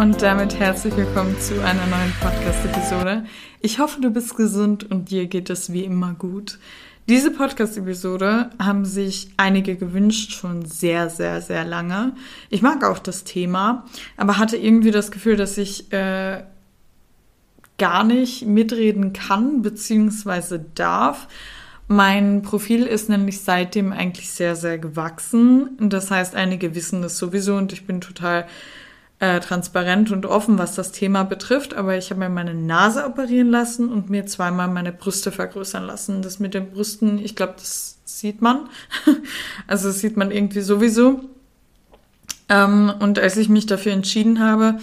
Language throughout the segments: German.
Und damit herzlich willkommen zu einer neuen Podcast-Episode. Ich hoffe, du bist gesund und dir geht es wie immer gut. Diese Podcast-Episode haben sich einige gewünscht, schon sehr, sehr, sehr lange. Ich mag auch das Thema, aber hatte irgendwie das Gefühl, dass ich äh, gar nicht mitreden kann bzw. darf. Mein Profil ist nämlich seitdem eigentlich sehr, sehr gewachsen. Das heißt, einige wissen das sowieso und ich bin total äh, transparent und offen, was das Thema betrifft, aber ich habe mir meine Nase operieren lassen und mir zweimal meine Brüste vergrößern lassen. Das mit den Brüsten, ich glaube, das sieht man. also das sieht man irgendwie sowieso. Ähm, und als ich mich dafür entschieden habe,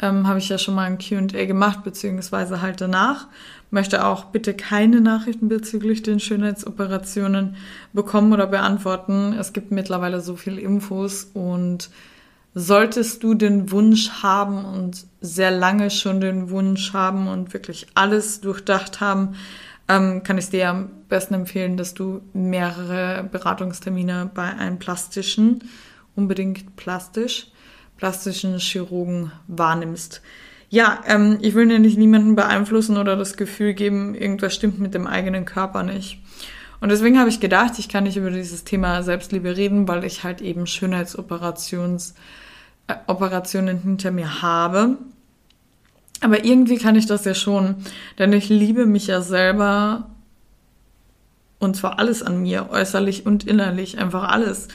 ähm, habe ich ja schon mal ein QA gemacht, beziehungsweise halt danach. Möchte auch bitte keine Nachrichten bezüglich den Schönheitsoperationen bekommen oder beantworten. Es gibt mittlerweile so viele Infos und solltest du den Wunsch haben und sehr lange schon den Wunsch haben und wirklich alles durchdacht haben, ähm, kann ich dir am besten empfehlen, dass du mehrere Beratungstermine bei einem plastischen, unbedingt plastisch, plastischen Chirurgen wahrnimmst. Ja, ähm, ich will nämlich niemanden beeinflussen oder das Gefühl geben, irgendwas stimmt mit dem eigenen Körper nicht. Und deswegen habe ich gedacht, ich kann nicht über dieses Thema Selbstliebe reden, weil ich halt eben Schönheitsoperations Operationen hinter mir habe. Aber irgendwie kann ich das ja schon, denn ich liebe mich ja selber und zwar alles an mir, äußerlich und innerlich, einfach alles.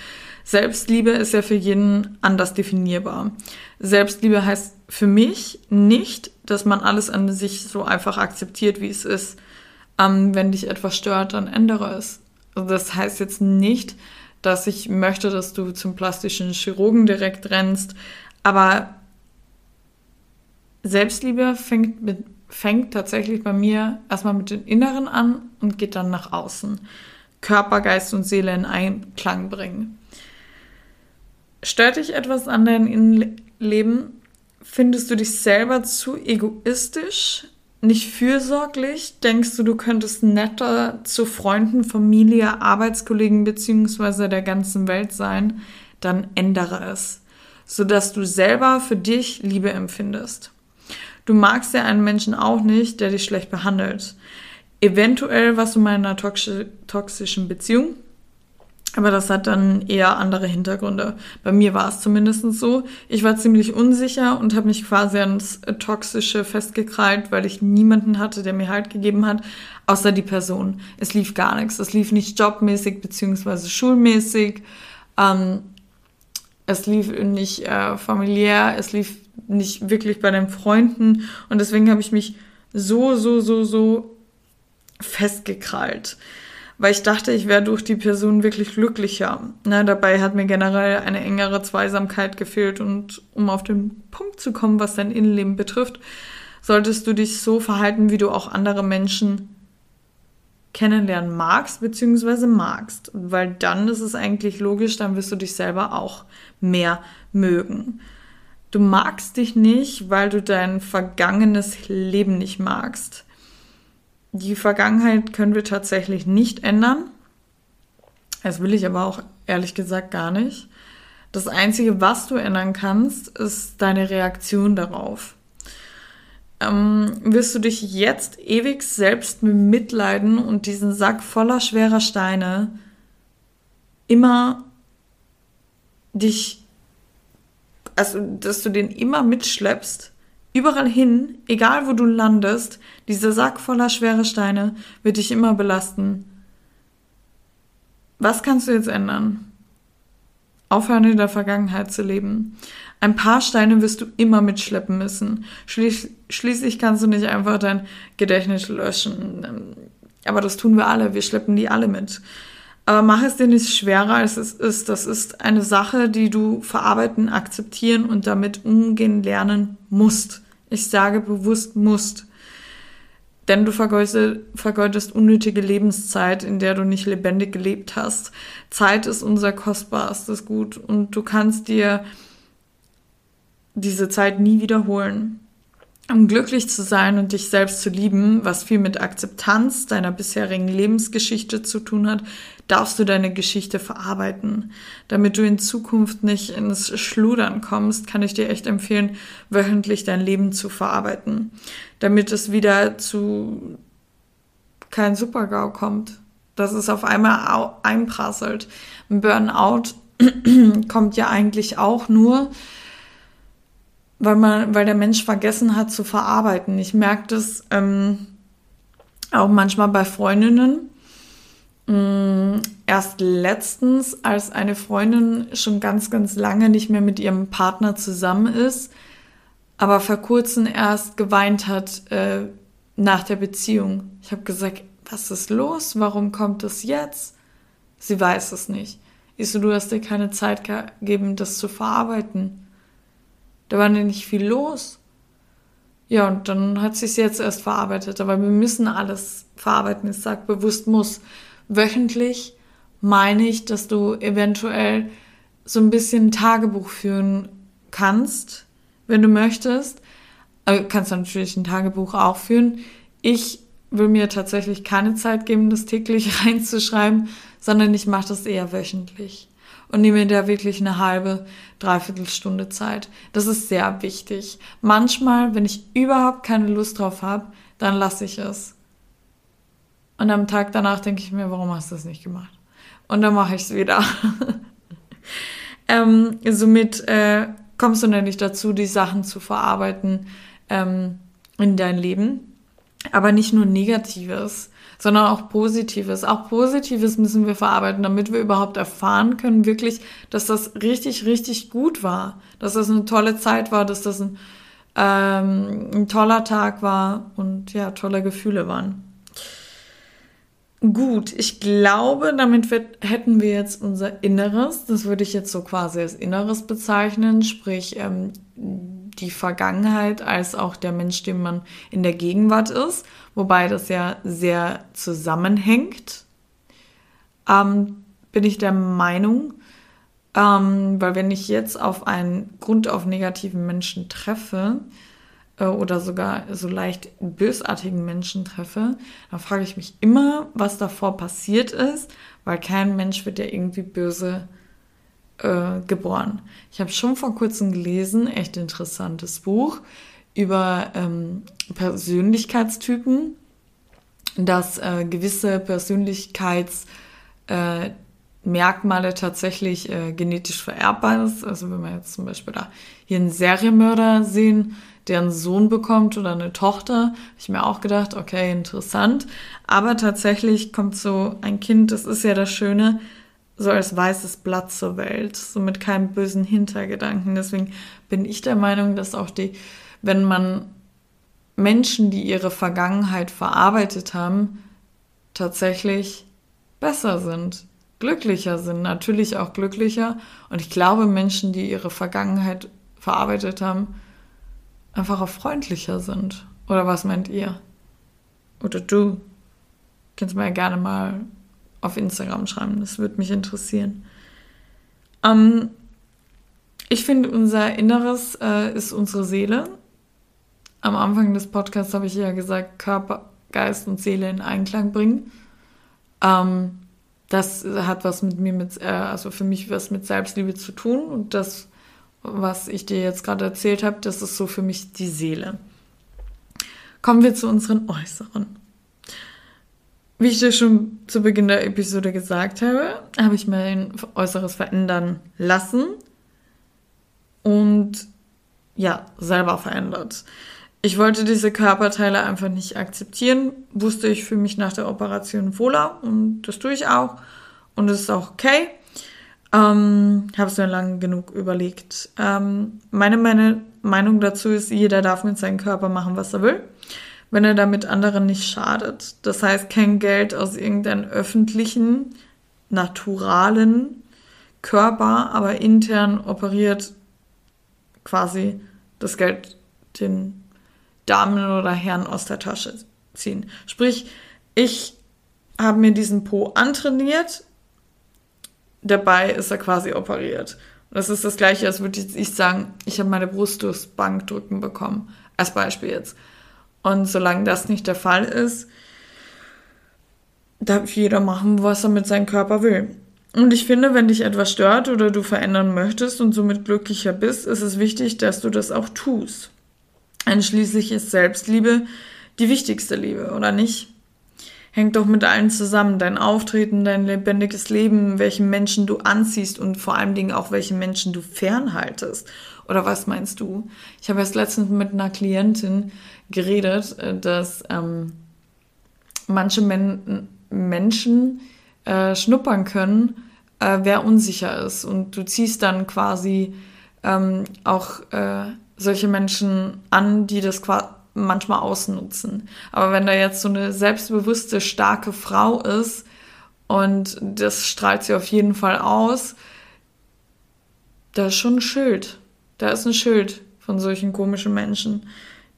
Selbstliebe ist ja für jeden anders definierbar. Selbstliebe heißt für mich nicht, dass man alles an sich so einfach akzeptiert, wie es ist. Ähm, wenn dich etwas stört, dann ändere es. Also das heißt jetzt nicht, dass ich möchte, dass du zum plastischen Chirurgen direkt rennst. Aber Selbstliebe fängt, mit, fängt tatsächlich bei mir erstmal mit dem Inneren an und geht dann nach außen. Körper, Geist und Seele in Einklang bringen. Stört dich etwas an deinem Innenleben? Findest du dich selber zu egoistisch? Nicht fürsorglich? Denkst du, du könntest netter zu Freunden, Familie, Arbeitskollegen bzw. der ganzen Welt sein? Dann ändere es, sodass du selber für dich Liebe empfindest. Du magst ja einen Menschen auch nicht, der dich schlecht behandelt. Eventuell warst du mal in einer toxischen Beziehung aber das hat dann eher andere Hintergründe. Bei mir war es zumindest so. Ich war ziemlich unsicher und habe mich quasi ans Toxische festgekrallt, weil ich niemanden hatte, der mir Halt gegeben hat, außer die Person. Es lief gar nichts. Es lief nicht jobmäßig beziehungsweise schulmäßig. Ähm, es lief nicht äh, familiär. Es lief nicht wirklich bei den Freunden. Und deswegen habe ich mich so, so, so, so festgekrallt weil ich dachte, ich wäre durch die Person wirklich glücklicher. Na, dabei hat mir generell eine engere Zweisamkeit gefehlt und um auf den Punkt zu kommen, was dein Innenleben betrifft, solltest du dich so verhalten, wie du auch andere Menschen kennenlernen magst bzw. magst, weil dann ist es eigentlich logisch, dann wirst du dich selber auch mehr mögen. Du magst dich nicht, weil du dein vergangenes Leben nicht magst. Die Vergangenheit können wir tatsächlich nicht ändern. Das will ich aber auch ehrlich gesagt gar nicht. Das Einzige, was du ändern kannst, ist deine Reaktion darauf. Ähm, wirst du dich jetzt ewig selbst mitleiden und diesen Sack voller schwerer Steine immer dich, also dass du den immer mitschleppst, Überall hin, egal wo du landest, dieser Sack voller schwere Steine wird dich immer belasten. Was kannst du jetzt ändern? Aufhören in der Vergangenheit zu leben. Ein paar Steine wirst du immer mitschleppen müssen. Schließ, schließlich kannst du nicht einfach dein Gedächtnis löschen. Aber das tun wir alle. Wir schleppen die alle mit. Aber mach es dir nicht schwerer, als es ist. Das ist eine Sache, die du verarbeiten, akzeptieren und damit umgehen lernen musst. Ich sage bewusst musst. denn du vergeudest, unnötige Lebenszeit, in der du nicht lebendig gelebt hast. Zeit ist unser kostbarstes Gut und du kannst dir diese Zeit nie wiederholen. Um glücklich zu sein und dich selbst zu lieben, was viel mit Akzeptanz deiner bisherigen Lebensgeschichte zu tun hat, darfst du deine Geschichte verarbeiten. Damit du in Zukunft nicht ins Schludern kommst, kann ich dir echt empfehlen, wöchentlich dein Leben zu verarbeiten. Damit es wieder zu kein Supergau kommt. Dass es auf einmal einprasselt. Ein Burnout kommt ja eigentlich auch nur, weil man, weil der Mensch vergessen hat zu verarbeiten. Ich merke das ähm, auch manchmal bei Freundinnen. Ähm, erst letztens, als eine Freundin schon ganz, ganz lange nicht mehr mit ihrem Partner zusammen ist, aber vor kurzem erst geweint hat äh, nach der Beziehung. Ich habe gesagt, was ist los? Warum kommt das jetzt? Sie weiß es nicht. Ich so, du hast dir keine Zeit gegeben, das zu verarbeiten. Da war nicht viel los. Ja, und dann hat sich jetzt erst verarbeitet. Aber wir müssen alles verarbeiten. Ich sage bewusst muss. Wöchentlich meine ich, dass du eventuell so ein bisschen Tagebuch führen kannst, wenn du möchtest. Also kannst du natürlich ein Tagebuch auch führen. Ich will mir tatsächlich keine Zeit geben, das täglich reinzuschreiben, sondern ich mache das eher wöchentlich und nehme mir da wirklich eine halbe, dreiviertel Stunde Zeit. Das ist sehr wichtig. Manchmal, wenn ich überhaupt keine Lust drauf habe, dann lasse ich es. Und am Tag danach denke ich mir, warum hast du das nicht gemacht? Und dann mache ich es wieder. ähm, somit äh, kommst du nämlich dazu, die Sachen zu verarbeiten ähm, in dein Leben. Aber nicht nur Negatives sondern auch Positives. Auch Positives müssen wir verarbeiten, damit wir überhaupt erfahren können, wirklich, dass das richtig, richtig gut war, dass das eine tolle Zeit war, dass das ein, ähm, ein toller Tag war und ja, tolle Gefühle waren. Gut, ich glaube, damit wird, hätten wir jetzt unser Inneres, das würde ich jetzt so quasi als Inneres bezeichnen, sprich ähm, die Vergangenheit als auch der Mensch, dem man in der Gegenwart ist, wobei das ja sehr zusammenhängt, ähm, bin ich der Meinung, ähm, weil wenn ich jetzt auf einen Grund auf negativen Menschen treffe äh, oder sogar so leicht bösartigen Menschen treffe, dann frage ich mich immer, was davor passiert ist, weil kein Mensch wird ja irgendwie böse äh, geboren. Ich habe schon vor kurzem gelesen, echt interessantes Buch über ähm, Persönlichkeitstypen, dass äh, gewisse Persönlichkeitsmerkmale äh, tatsächlich äh, genetisch vererbbar ist. Also wenn wir jetzt zum Beispiel da hier einen Serienmörder sehen, der einen Sohn bekommt oder eine Tochter, habe ich mir auch gedacht, okay, interessant. Aber tatsächlich kommt so ein Kind, das ist ja das Schöne, so als weißes Blatt zur Welt, so mit keinem bösen Hintergedanken. Deswegen bin ich der Meinung, dass auch die, wenn man Menschen, die ihre Vergangenheit verarbeitet haben, tatsächlich besser sind, glücklicher sind, natürlich auch glücklicher. Und ich glaube, Menschen, die ihre Vergangenheit verarbeitet haben, einfach auch freundlicher sind. Oder was meint ihr? Oder du? Kannst mir ja gerne mal auf Instagram schreiben. Das würde mich interessieren. Ähm, ich finde, unser Inneres äh, ist unsere Seele. Am Anfang des Podcasts habe ich ja gesagt, Körper, Geist und Seele in Einklang bringen. Ähm, das hat was mit mir, mit, äh, also für mich was mit Selbstliebe zu tun. Und das, was ich dir jetzt gerade erzählt habe, das ist so für mich die Seele. Kommen wir zu unseren Äußeren. Wie ich dir schon zu Beginn der Episode gesagt habe, habe ich mein Äußeres verändern lassen und ja, selber verändert. Ich wollte diese Körperteile einfach nicht akzeptieren, wusste ich für mich nach der Operation wohler und das tue ich auch und es ist auch okay. Ähm, habe es mir lange genug überlegt. Ähm, meine, meine Meinung dazu ist, jeder darf mit seinem Körper machen, was er will wenn er damit anderen nicht schadet. Das heißt, kein Geld aus irgendeinem öffentlichen, naturalen Körper, aber intern operiert quasi das Geld den Damen oder Herren aus der Tasche ziehen. Sprich, ich habe mir diesen Po antrainiert, dabei ist er quasi operiert. Das ist das gleiche, als würde ich sagen, ich habe meine Brust durchs Bankdrücken bekommen. Als Beispiel jetzt. Und solange das nicht der Fall ist, darf jeder machen, was er mit seinem Körper will. Und ich finde, wenn dich etwas stört oder du verändern möchtest und somit glücklicher bist, ist es wichtig, dass du das auch tust. Denn schließlich ist Selbstliebe die wichtigste Liebe, oder nicht? Hängt doch mit allen zusammen. Dein Auftreten, dein lebendiges Leben, welchen Menschen du anziehst und vor allen Dingen auch welchen Menschen du fernhaltest. Oder was meinst du? Ich habe erst letztens mit einer Klientin geredet, äh, dass ähm, manche Men Menschen äh, schnuppern können, äh, wer unsicher ist. Und du ziehst dann quasi ähm, auch äh, solche Menschen an, die das manchmal ausnutzen. Aber wenn da jetzt so eine selbstbewusste, starke Frau ist und das strahlt sie auf jeden Fall aus, da ist schon ein Schild. Da ist ein Schild von solchen komischen Menschen,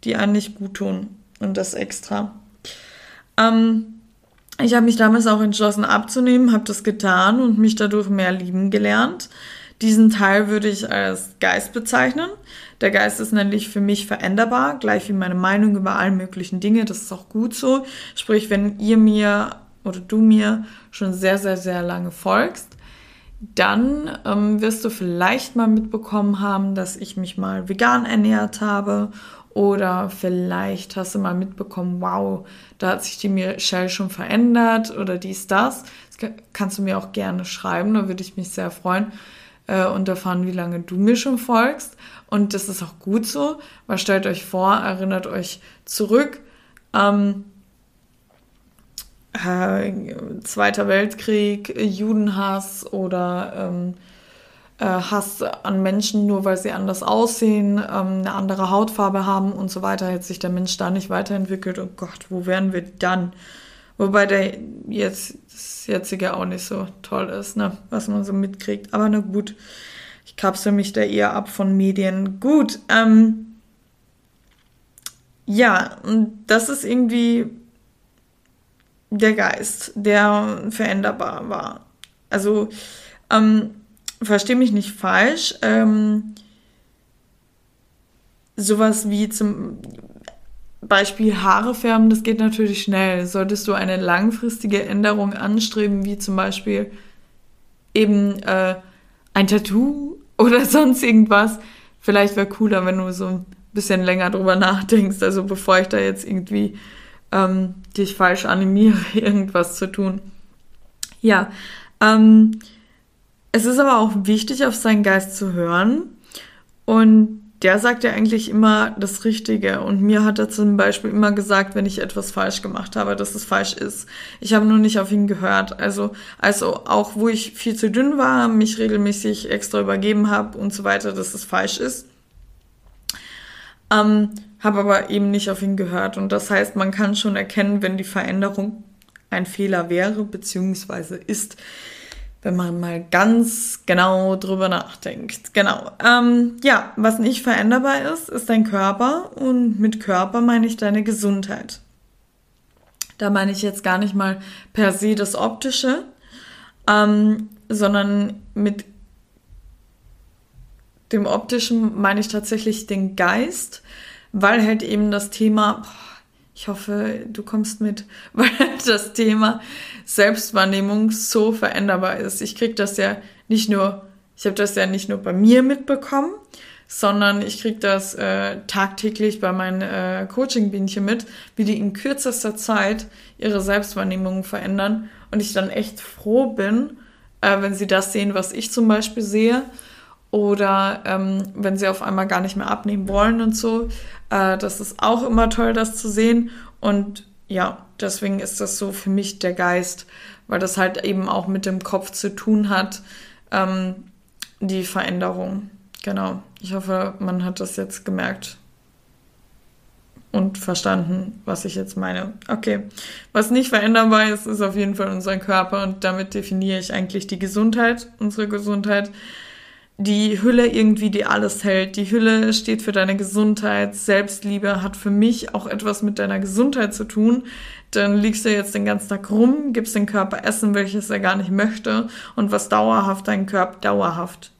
die einen nicht gut tun. Und das extra. Ähm, ich habe mich damals auch entschlossen abzunehmen, habe das getan und mich dadurch mehr lieben gelernt. Diesen Teil würde ich als Geist bezeichnen. Der Geist ist nämlich für mich veränderbar, gleich wie meine Meinung über alle möglichen Dinge. Das ist auch gut so. Sprich, wenn ihr mir oder du mir schon sehr, sehr, sehr lange folgst, dann ähm, wirst du vielleicht mal mitbekommen haben, dass ich mich mal vegan ernährt habe oder vielleicht hast du mal mitbekommen, wow, da hat sich die Michelle schon verändert oder dies, das. Das kannst du mir auch gerne schreiben, da würde ich mich sehr freuen äh, und erfahren, wie lange du mir schon folgst. Und das ist auch gut so, weil stellt euch vor, erinnert euch zurück. Ähm, äh, Zweiter Weltkrieg, Judenhass oder ähm, äh, Hass an Menschen, nur weil sie anders aussehen, ähm, eine andere Hautfarbe haben und so weiter, hätte sich der Mensch da nicht weiterentwickelt. Oh Gott, wo wären wir dann? Wobei der jetzt, das jetzige auch nicht so toll ist, ne? was man so mitkriegt. Aber na gut, ich kapsel mich da eher ab von Medien. Gut, ähm, ja, und das ist irgendwie der Geist, der veränderbar war. Also, ähm, verstehe mich nicht falsch, ähm, sowas wie zum Beispiel Haare färben, das geht natürlich schnell. Solltest du eine langfristige Änderung anstreben, wie zum Beispiel eben äh, ein Tattoo oder sonst irgendwas, vielleicht wäre cooler, wenn du so ein bisschen länger drüber nachdenkst, also bevor ich da jetzt irgendwie ähm, dich falsch animiere, irgendwas zu tun. Ja, ähm, es ist aber auch wichtig, auf seinen Geist zu hören. Und der sagt ja eigentlich immer das Richtige. Und mir hat er zum Beispiel immer gesagt, wenn ich etwas falsch gemacht habe, dass es falsch ist. Ich habe nur nicht auf ihn gehört. Also, also auch wo ich viel zu dünn war, mich regelmäßig extra übergeben habe und so weiter, dass es falsch ist. Ähm, habe aber eben nicht auf ihn gehört. Und das heißt, man kann schon erkennen, wenn die Veränderung ein Fehler wäre, beziehungsweise ist wenn man mal ganz genau drüber nachdenkt. Genau. Ähm, ja, was nicht veränderbar ist, ist dein Körper und mit Körper meine ich deine Gesundheit. Da meine ich jetzt gar nicht mal per se das Optische, ähm, sondern mit dem Optischen meine ich tatsächlich den Geist, weil halt eben das Thema, ich hoffe, du kommst mit, weil das Thema Selbstwahrnehmung so veränderbar ist. Ich kriege das ja nicht nur, ich habe das ja nicht nur bei mir mitbekommen, sondern ich kriege das äh, tagtäglich bei meinen äh, Coaching-Bienchen mit, wie die in kürzester Zeit ihre Selbstwahrnehmung verändern und ich dann echt froh bin, äh, wenn sie das sehen, was ich zum Beispiel sehe oder ähm, wenn sie auf einmal gar nicht mehr abnehmen wollen und so. Äh, das ist auch immer toll, das zu sehen. Und ja, deswegen ist das so für mich der Geist, weil das halt eben auch mit dem Kopf zu tun hat, ähm, die Veränderung. Genau. Ich hoffe, man hat das jetzt gemerkt und verstanden, was ich jetzt meine. Okay, was nicht veränderbar ist, ist auf jeden Fall unser Körper und damit definiere ich eigentlich die Gesundheit, unsere Gesundheit. Die Hülle irgendwie, die alles hält. Die Hülle steht für deine Gesundheit. Selbstliebe hat für mich auch etwas mit deiner Gesundheit zu tun. Dann liegst du jetzt den ganzen Tag rum, gibst den Körper Essen, welches er gar nicht möchte und was dauerhaft deinen Körper, dauerhaft,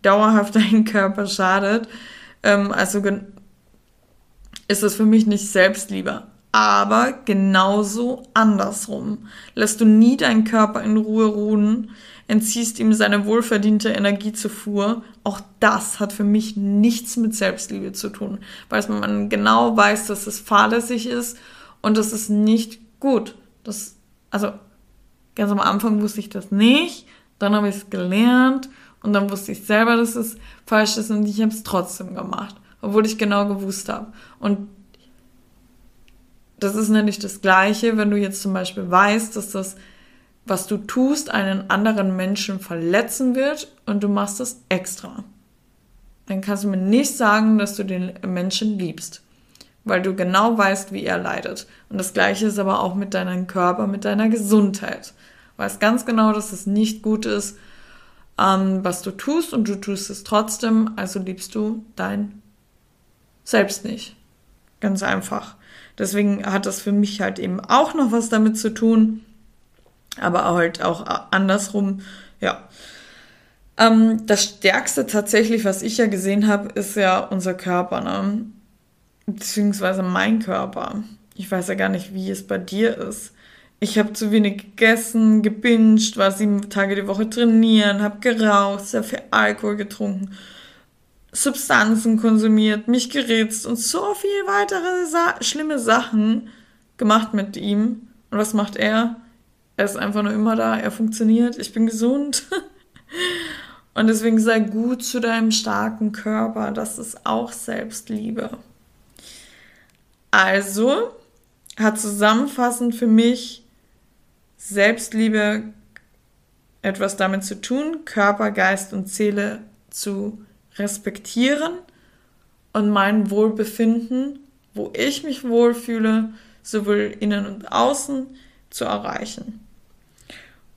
dauerhaft deinen Körper schadet. Ähm, also ist es für mich nicht Selbstliebe. Aber genauso andersrum. Lässt du nie deinen Körper in Ruhe ruhen, entziehst ihm seine wohlverdiente Energiezufuhr. Auch das hat für mich nichts mit Selbstliebe zu tun, weil man genau weiß, dass es fahrlässig ist und das ist nicht gut. Das, also ganz am Anfang wusste ich das nicht, dann habe ich es gelernt und dann wusste ich selber, dass es falsch ist und ich habe es trotzdem gemacht, obwohl ich genau gewusst habe. Und das ist nämlich das Gleiche, wenn du jetzt zum Beispiel weißt, dass das was du tust, einen anderen Menschen verletzen wird und du machst das extra. Dann kannst du mir nicht sagen, dass du den Menschen liebst, weil du genau weißt, wie er leidet. Und das gleiche ist aber auch mit deinem Körper, mit deiner Gesundheit. Du weißt ganz genau, dass es nicht gut ist, ähm, was du tust und du tust es trotzdem, also liebst du dein Selbst nicht. Ganz einfach. Deswegen hat das für mich halt eben auch noch was damit zu tun, aber halt auch andersrum, ja. Ähm, das Stärkste tatsächlich, was ich ja gesehen habe, ist ja unser Körper, ne? beziehungsweise mein Körper. Ich weiß ja gar nicht, wie es bei dir ist. Ich habe zu wenig gegessen, gebinged, war sieben Tage die Woche trainieren, habe geraucht, sehr viel Alkohol getrunken, Substanzen konsumiert, mich gerätzt und so viel weitere Sa schlimme Sachen gemacht mit ihm. Und was macht er? Er ist einfach nur immer da, er funktioniert, ich bin gesund. Und deswegen sei gut zu deinem starken Körper, das ist auch Selbstliebe. Also hat zusammenfassend für mich Selbstliebe etwas damit zu tun, Körper, Geist und Seele zu respektieren und mein Wohlbefinden, wo ich mich wohlfühle, sowohl innen und außen, zu erreichen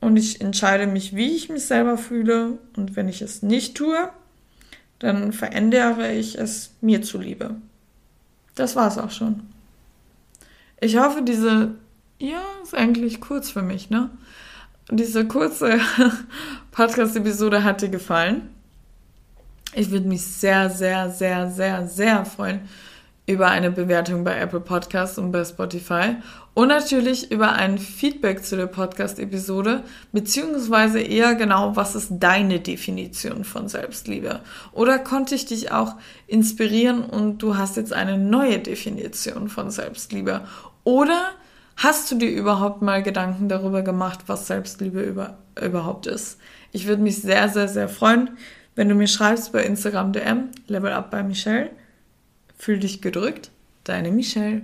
und ich entscheide mich, wie ich mich selber fühle. Und wenn ich es nicht tue, dann verändere ich es mir zuliebe. Das war es auch schon. Ich hoffe, diese, ja, ist eigentlich kurz für mich, ne? Diese kurze Podcast-Episode hat dir gefallen. Ich würde mich sehr, sehr, sehr, sehr, sehr freuen, über eine Bewertung bei Apple Podcasts und bei Spotify und natürlich über ein Feedback zu der Podcast-Episode, beziehungsweise eher genau, was ist deine Definition von Selbstliebe? Oder konnte ich dich auch inspirieren und du hast jetzt eine neue Definition von Selbstliebe? Oder hast du dir überhaupt mal Gedanken darüber gemacht, was Selbstliebe über, überhaupt ist? Ich würde mich sehr, sehr, sehr freuen, wenn du mir schreibst bei Instagram DM, Level Up bei Michelle. Fühl dich gedrückt, deine Michelle.